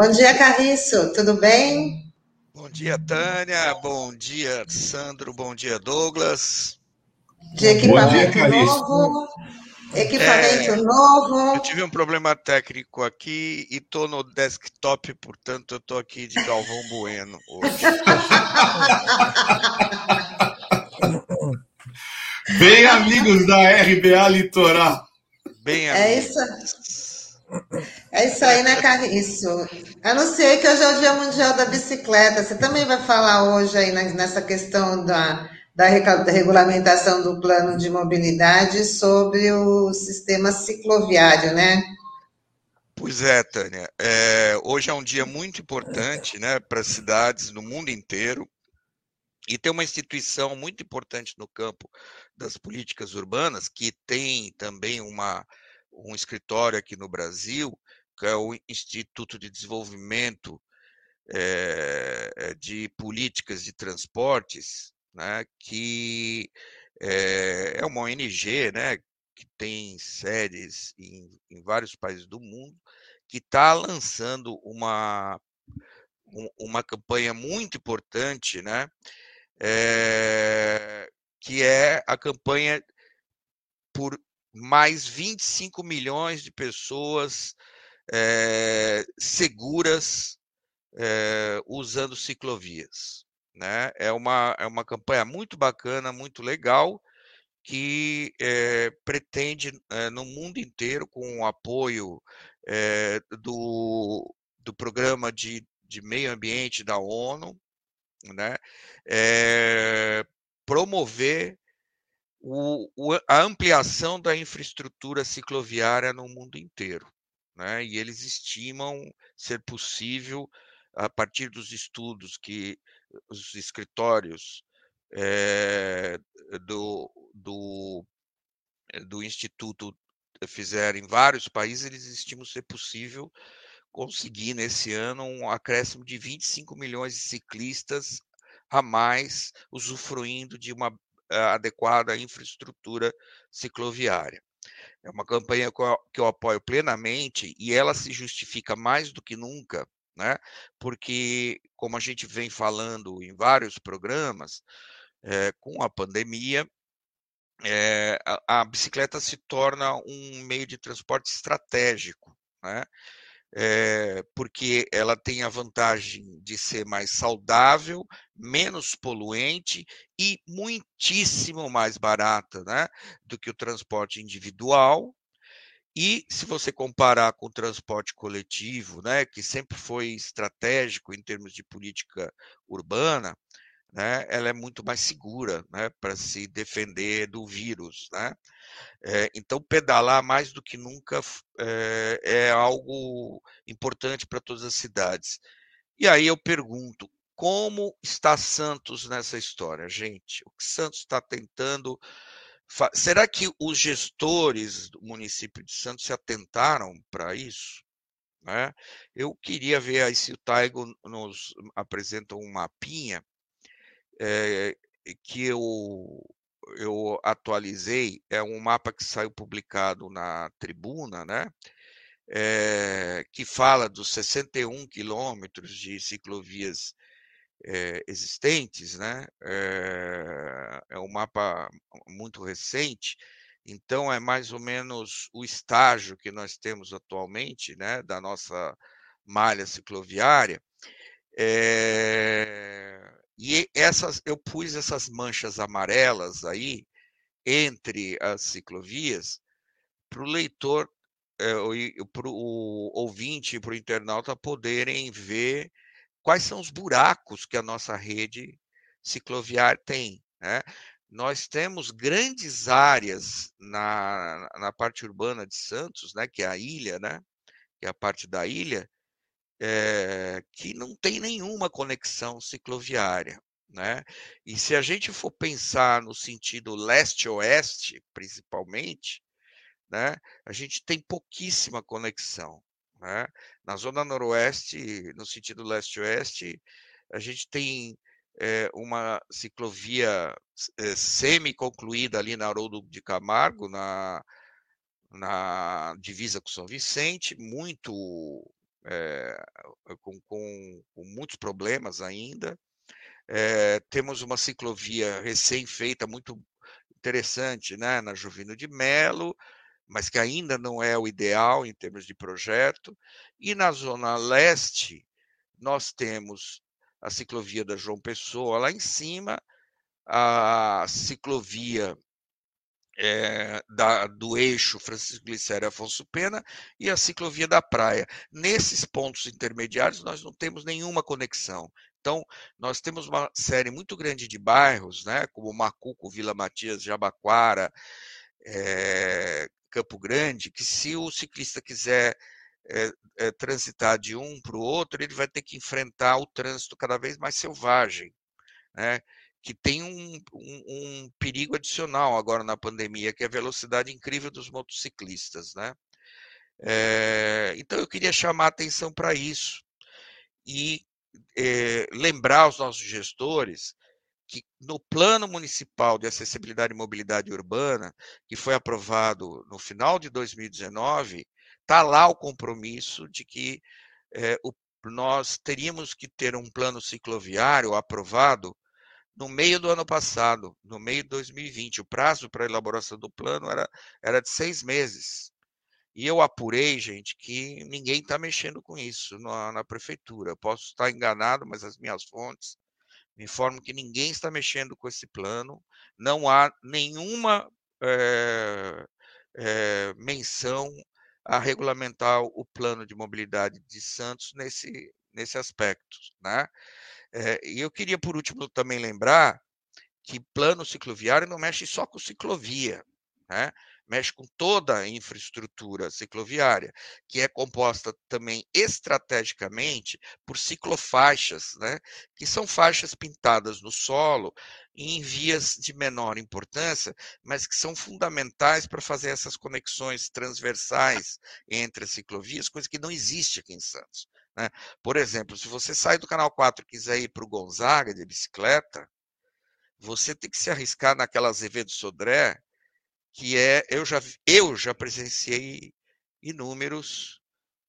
Bom dia, Carriço, tudo bem? Bom dia, Tânia. Bom dia, Sandro. Bom dia, Douglas. De equipamento dia, novo. Equipamento é, novo. Eu tive um problema técnico aqui e estou no desktop, portanto, eu estou aqui de Galvão Bueno hoje. Bem amigos da RBA Litoral. Bem amigos. É isso, é isso aí, né, Carriço? Anunciei que hoje é o Dia Mundial da Bicicleta. Você também vai falar hoje aí nessa questão da da regulamentação do plano de mobilidade sobre o sistema cicloviário, né? Pois é, Tânia. É, hoje é um dia muito importante né, para as cidades no mundo inteiro. E tem uma instituição muito importante no campo das políticas urbanas, que tem também uma, um escritório aqui no Brasil, que é o Instituto de Desenvolvimento é, de Políticas de Transportes, né, que é, é uma ONG né, que tem sedes em, em vários países do mundo, que está lançando uma, uma campanha muito importante, né, é, que é a campanha por mais 25 milhões de pessoas é, seguras é, usando ciclovias. Né? É, uma, é uma campanha muito bacana, muito legal, que é, pretende, no mundo inteiro, com o apoio do, do Programa de, de Meio Ambiente da ONU, né? promover o, o, a ampliação da infraestrutura cicloviária no mundo inteiro. Né? E eles estimam ser possível, a partir dos estudos que os escritórios é, do, do, do Instituto fizeram em vários países, eles estimam ser possível conseguir nesse ano um acréscimo de 25 milhões de ciclistas a mais usufruindo de uma adequada infraestrutura cicloviária. É uma campanha que eu apoio plenamente e ela se justifica mais do que nunca né? Porque, como a gente vem falando em vários programas, é, com a pandemia, é, a, a, bicicleta se torna um meio de transporte estratégico, né? É, porque ela tem a vantagem de ser mais saudável, menos poluente e muitíssimo mais barata né, do que o transporte individual, e se você comparar com o transporte coletivo, né, que sempre foi estratégico em termos de política urbana, né, ela é muito mais segura né, para se defender do vírus. Né? É, então, pedalar mais do que nunca é, é algo importante para todas as cidades. E aí eu pergunto, como está Santos nessa história, gente? O que Santos está tentando Será que os gestores do município de Santos se atentaram para isso? Né? Eu queria ver aí se o Taigo nos apresenta um mapinha é, que eu, eu atualizei, é um mapa que saiu publicado na tribuna, né? É, que fala dos 61 quilômetros de ciclovias é, existentes, né? É, é um mapa muito recente, então é mais ou menos o estágio que nós temos atualmente, né, da nossa malha cicloviária. E essas, eu pus essas manchas amarelas aí entre as ciclovias para o leitor, é, para o ouvinte, para o internauta poderem ver quais são os buracos que a nossa rede cicloviária tem. Né? Nós temos grandes áreas na, na parte urbana de Santos, né, que é a ilha, né, que é a parte da ilha, é, que não tem nenhuma conexão cicloviária. Né? E se a gente for pensar no sentido leste-oeste, principalmente, né, a gente tem pouquíssima conexão. Né? Na zona noroeste, no sentido leste-oeste, a gente tem é, uma ciclovia é, semi-concluída ali na Haroldo de Camargo, na, na divisa com São Vicente, muito é, com, com, com, muitos problemas ainda. É, temos uma ciclovia recém-feita, muito interessante, né, na Juvino de Melo, mas que ainda não é o ideal em termos de projeto. E na Zona Leste, nós temos a ciclovia da João Pessoa lá em cima, a ciclovia é, da, do eixo Francisco Glicério Afonso Pena e a ciclovia da praia. Nesses pontos intermediários, nós não temos nenhuma conexão. Então, nós temos uma série muito grande de bairros, né, como Macuco, Vila Matias, Jabaquara, é, Campo Grande, que se o ciclista quiser é, é, transitar de um para o outro, ele vai ter que enfrentar o trânsito cada vez mais selvagem. Né? Que tem um, um, um, perigo adicional agora na pandemia, que é a velocidade incrível dos motociclistas, né? É, então eu queria chamar a atenção para isso e é, lembrar aos nossos gestores que no plano municipal de acessibilidade e mobilidade urbana, que foi aprovado no final de 2019, está lá o compromisso de que é, o, nós teríamos que ter um plano cicloviário aprovado no meio do ano passado, no meio de 2020. O prazo para elaboração do plano era, era de seis meses. E eu apurei, gente, que ninguém está mexendo com isso na, na, prefeitura. posso estar enganado, mas as minhas fontes me informam que ninguém está mexendo com esse plano. Não há nenhuma é, é, menção a regulamentar o plano de mobilidade de Santos nesse, nesse aspecto. Né? É, e eu queria, por último, também lembrar que plano cicloviário não mexe só com ciclovia, né? mexe com toda a infraestrutura cicloviária, que é composta também estrategicamente por ciclofaixas, né? que são faixas pintadas no solo em vias de menor importância, mas que são fundamentais para fazer essas conexões transversais entre as ciclovias, coisa que não existe aqui em Santos. Né? Por exemplo, se você sai do canal 4 e quiser ir para o Gonzaga de bicicleta, você tem que se arriscar naquela Azevedo Sodré, que é eu já eu já presenciei inúmeros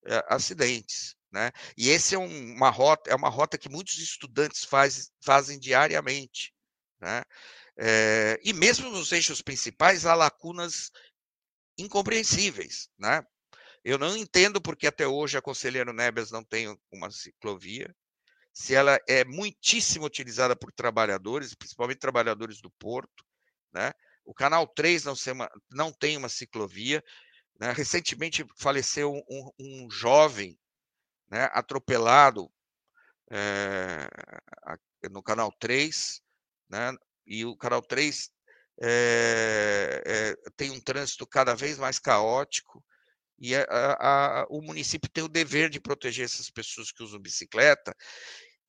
é, acidentes, né? E esse é um, uma rota é uma rota que muitos estudantes faz, fazem diariamente, né? É, e mesmo nos eixos principais há lacunas incompreensíveis, né? Eu não entendo porque até hoje a Conselheiro Nebias não tem uma ciclovia, se ela é muitíssimo utilizada por trabalhadores, principalmente trabalhadores do porto, né? O Canal 3 não, uma, não tem uma ciclovia. Né? Recentemente faleceu um, um jovem né, atropelado é, no Canal 3, né? e o Canal 3 é, é, tem um trânsito cada vez mais caótico, e a, a, o município tem o dever de proteger essas pessoas que usam bicicleta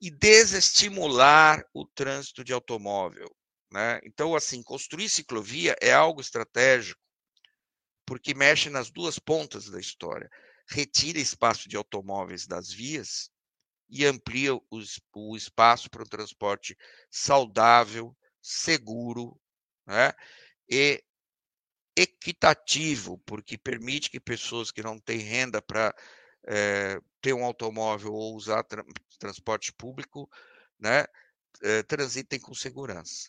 e desestimular o trânsito de automóvel. Né? Então, assim, construir ciclovia é algo estratégico, porque mexe nas duas pontas da história. Retira espaço de automóveis das vias e amplia os, o espaço para um transporte saudável, seguro né? e equitativo, porque permite que pessoas que não têm renda para é, ter um automóvel ou usar tra transporte público, né, é, transitem com segurança.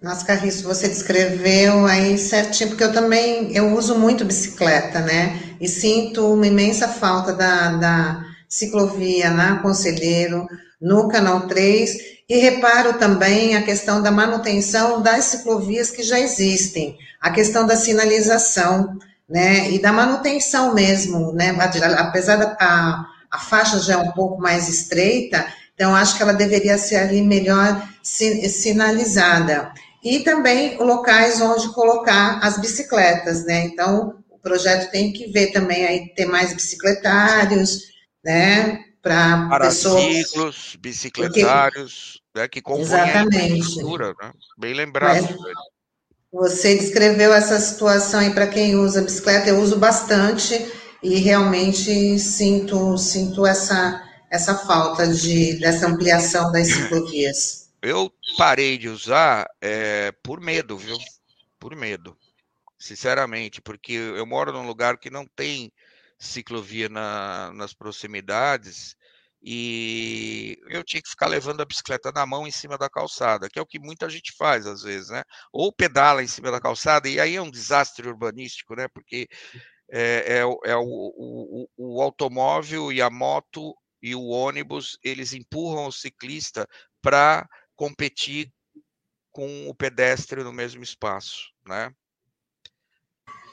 Nossa, Carriço, você descreveu aí certinho, porque eu também eu uso muito bicicleta, né? E sinto uma imensa falta da, da ciclovia na Conselheiro, no Canal 3, e reparo também a questão da manutenção das ciclovias que já existem, a questão da sinalização, né, e da manutenção mesmo, né, apesar da a, a faixa já é um pouco mais estreita, então acho que ela deveria ser ali melhor sinalizada. E também locais onde colocar as bicicletas, né, então o projeto tem que ver também aí ter mais bicicletários, né, para pessoas... ciclos, bicicletários, Porque... né, que compõem Exatamente. a infraestrutura, né? bem lembrado. Mas, você descreveu essa situação aí para quem usa bicicleta, eu uso bastante e realmente sinto, sinto essa, essa falta de, dessa ampliação das ciclovias. Eu parei de usar é, por medo, viu? Por medo, sinceramente, porque eu moro num lugar que não tem ciclovia na, nas proximidades e eu tinha que ficar levando a bicicleta na mão em cima da calçada, que é o que muita gente faz às vezes, né? Ou pedala em cima da calçada, e aí é um desastre urbanístico, né? Porque é, é, é o, o, o, automóvel e a moto e o ônibus, eles empurram o ciclista para competir com o pedestre no mesmo espaço, né?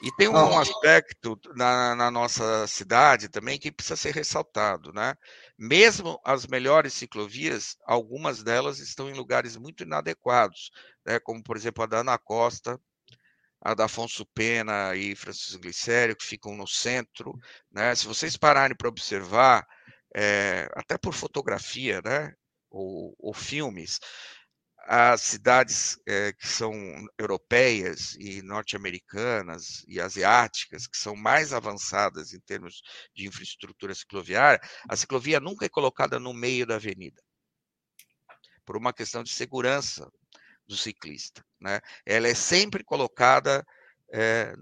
E tem um aspecto na, na, nossa cidade também que precisa ser ressaltado, né? Mesmo as melhores ciclovias, algumas delas estão em lugares muito inadequados, né? como por exemplo a da Ana Costa, a da Afonso Pena e Francisco Glicério, que ficam no centro, né? Se vocês pararem para observar, é, até por fotografia, né? Ou, ou filmes, as cidades é, que são europeias e norte-americanas e asiáticas, que são mais avançadas em termos de infraestrutura cicloviária, a ciclovia nunca é colocada no meio da avenida, por uma questão de segurança do ciclista. Né? Ela é sempre colocada é,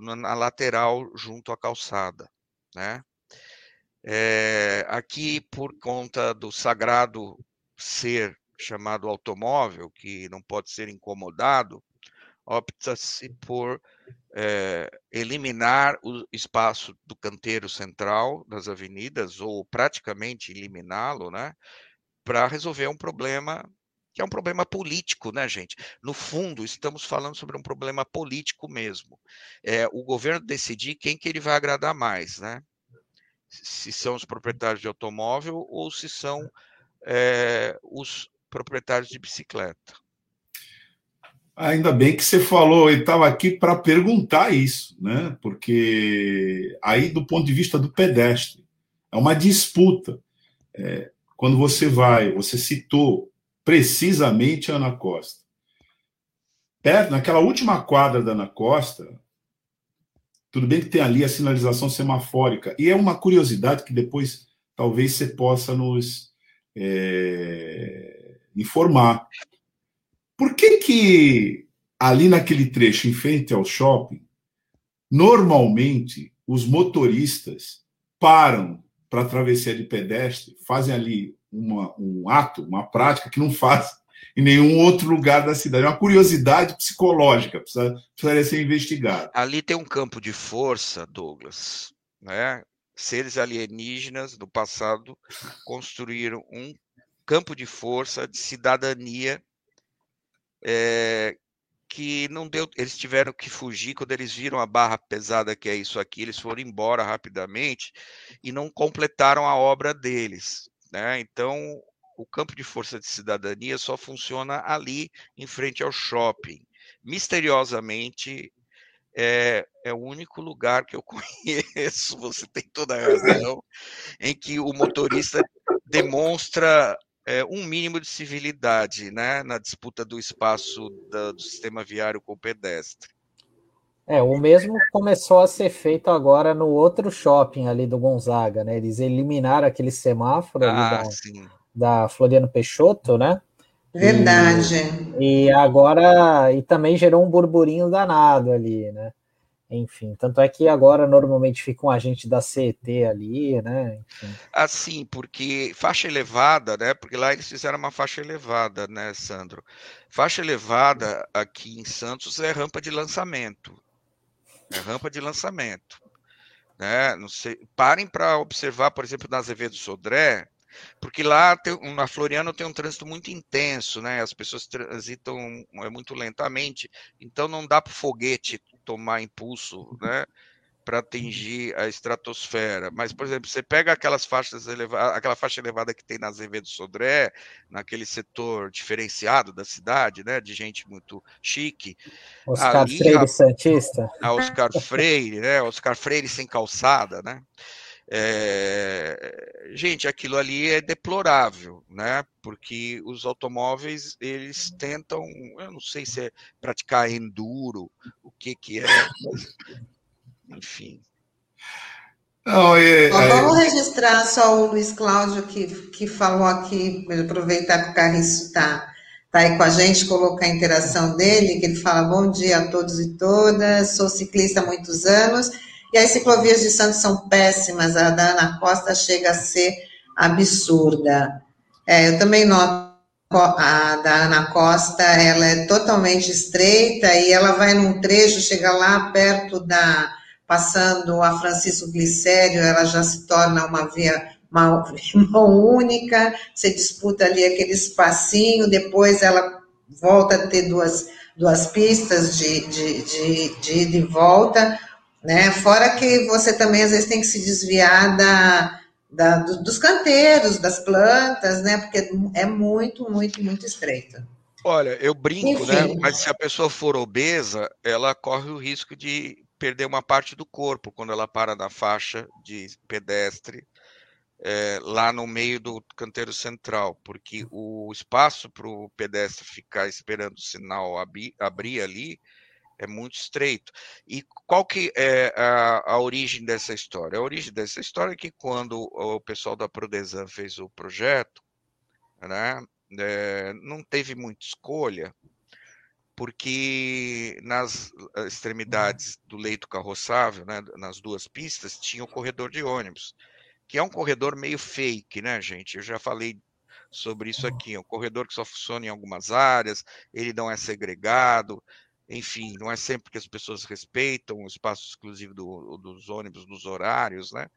na lateral junto à calçada. Né? É, aqui, por conta do sagrado ser chamado automóvel, que não pode ser incomodado, opta-se por é, eliminar o espaço do canteiro central das avenidas, ou praticamente eliminá-lo, né, para resolver um problema que é um problema político, né, gente? No fundo, estamos falando sobre um problema político mesmo. É o governo decidir quem que ele vai agradar mais, né? Se são os proprietários de automóvel ou se são é, os proprietários de bicicleta. Ainda bem que você falou, e estava aqui para perguntar isso, né? Porque aí, do ponto de vista do pedestre, é uma disputa. É, quando você vai, você citou precisamente a Ana Costa. Perto, naquela última quadra da Ana Costa, tudo bem que tem ali a sinalização semafórica, e é uma curiosidade que depois talvez você possa nos. É, informar. Por que que ali naquele trecho em frente ao shopping, normalmente os motoristas param para travessia de pedestre, fazem ali uma, um ato, uma prática que não faz em nenhum outro lugar da cidade. É uma curiosidade psicológica, precisa, precisaria ser investigada. Ali tem um campo de força, Douglas. Né? Seres alienígenas do passado construíram um campo de força, de cidadania, é, que não deu. Eles tiveram que fugir quando eles viram a barra pesada que é isso aqui, eles foram embora rapidamente e não completaram a obra deles. Né? Então, o campo de força de cidadania só funciona ali, em frente ao shopping. Misteriosamente, é, é, o único lugar que eu conheço, você tem toda a razão, em que o motorista demonstra é, um mínimo de civilidade né, na disputa do espaço da, do sistema viário com o pedestre. É, o mesmo começou a ser feito agora no outro shopping ali do Gonzaga, né? Eles eliminaram aquele semáforo ah, da, da, Floriano Peixoto, né? Verdade. E, e, agora, e também gerou um burburinho danado ali, né? Enfim, tanto é que agora normalmente fica um agente da CET ali, né? Enfim. Assim, porque faixa elevada, né? Porque lá eles fizeram uma faixa elevada, né, Sandro? Faixa elevada aqui em Santos é rampa de lançamento. É rampa de lançamento. Né? Não sei, parem para observar, por exemplo, na Azevedo Sodré, porque lá tem, na Floriano tem um trânsito muito intenso, né? As pessoas transitam é, muito lentamente, então não dá para o foguete tomar impulso, né? Para atingir a estratosfera. Mas, por exemplo, você pega aquelas faixas elevadas, aquela faixa elevada que tem na Azevedo Sodré, naquele setor diferenciado da cidade, né? De gente muito chique. Oscar ali, Freire a, Santista. A Oscar Freire, né? Oscar Freire sem calçada, né? É, gente, aquilo ali é deplorável, né? Porque os automóveis eles tentam, eu não sei se é praticar enduro, o que que é, mas, enfim. Não, é, é... Vamos registrar só o Luiz Cláudio que, que falou aqui, aproveitar que o Carriço está tá aí com a gente, colocar a interação dele, que ele fala bom dia a todos e todas, sou ciclista há muitos anos E as ciclovias de Santos são péssimas, a da Ana Costa chega a ser absurda. É, eu também noto a da Ana Costa, ela é totalmente estreita e ela vai num trecho, chega lá perto da, passando a Francisco Glicério, ela já se torna uma via mão única, você disputa ali aquele espacinho, depois ela volta a ter duas, duas pistas de, de, de, de ida e volta, né? Fora que você também às vezes tem que se desviar da, da, dos canteiros, das plantas, né? Porque é muito, muito, muito estreito. Olha, eu brinco, né? Enfim. né? Mas se a pessoa for obesa, ela corre o risco de perder uma parte do corpo quando ela para na faixa de pedestre é, lá no meio do canteiro central, porque o espaço para o pedestre ficar esperando o sinal abrir, abrir ali é muito estreito. E qual que é a, a, origem dessa história? A origem dessa história é que quando o pessoal da Prodesan fez o projeto, né, é, não teve muita escolha, porque nas extremidades do leito carroçável, né, nas duas pistas, tinha o corredor de ônibus que é um corredor meio fake, né, gente? Eu já falei sobre isso aqui. É um corredor que só funciona em algumas áreas, ele não é segregado, enfim, não é sempre que as pessoas respeitam o espaço exclusivo do, dos ônibus nos horários, né?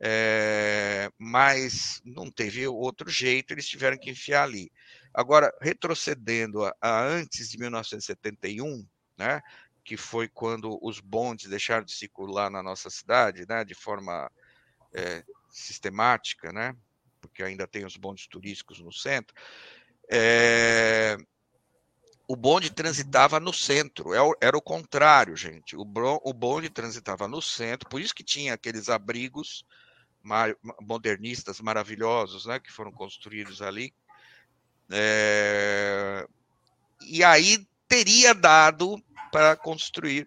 É, mas não teve outro jeito, eles tiveram que enfiar ali. Agora, retrocedendo a, a antes de 1971, né, que foi quando os bondes deixaram de circular na nossa cidade, né, de forma é, sistemática, né? Porque ainda tem os bondes turísticos no centro. É... O bonde transitava no centro, é era o contrário, gente. O bonde transitava no centro, por isso que tinha aqueles abrigos modernistas maravilhosos, né, que foram construídos ali. É... E aí teria dado para construir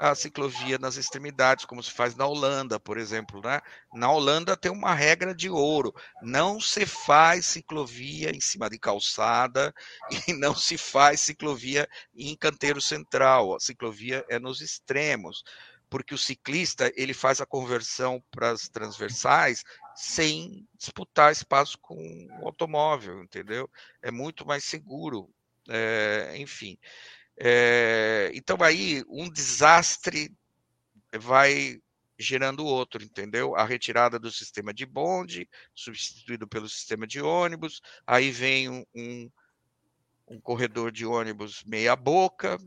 a ciclovia nas extremidades, como se faz na Holanda, por exemplo. Né? Na Holanda tem uma regra de ouro: não se faz ciclovia em cima de calçada e não se faz ciclovia em canteiro central. A ciclovia é nos extremos, porque o ciclista ele faz a conversão para as transversais sem disputar espaço com o automóvel, entendeu? É muito mais seguro. É, enfim. É, então aí um desastre vai gerando outro, entendeu? A retirada do sistema de bonde, substituído pelo sistema de ônibus, aí vem um, um, um corredor de ônibus meia boca,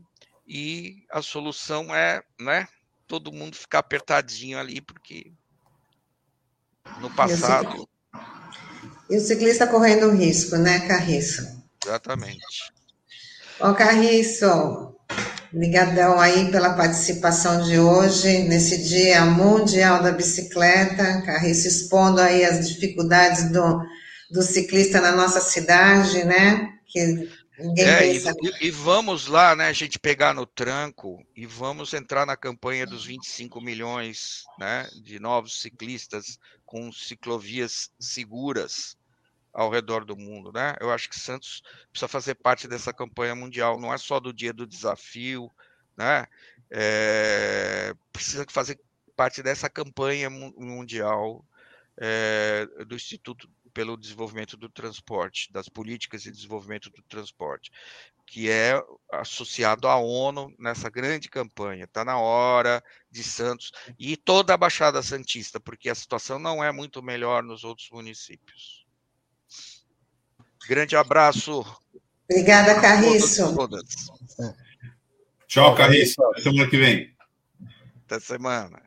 e a solução é, né, todo mundo ficar apertadinho ali, porque no passado... E o ciclista correndo risco, né, Carriço? Exatamente. Ô, Carriço, ligadão aí pela participação de hoje, nesse Dia Mundial da Bicicleta. Carriço expondo aí as dificuldades do, do ciclista na nossa cidade, né? Que ninguém é, pensa... e, e, vamos lá, né, a gente pegar no tranco e vamos entrar na campanha dos 25 milhões né, de novos ciclistas com ciclovias seguras ao redor do mundo, né? Eu acho que Santos precisa fazer parte dessa campanha mundial, não é só do dia do desafio, né? É, precisa fazer parte dessa campanha mundial é, do Instituto pelo Desenvolvimento do Transporte, das políticas de desenvolvimento do transporte, que é associado à ONU nessa grande campanha. Está na hora de Santos e toda a Baixada Santista, porque a situação não é muito melhor nos outros municípios. Grande abraço. Obrigada, Carriço. Tchau, Carriço. Até semana que vem. Até semana.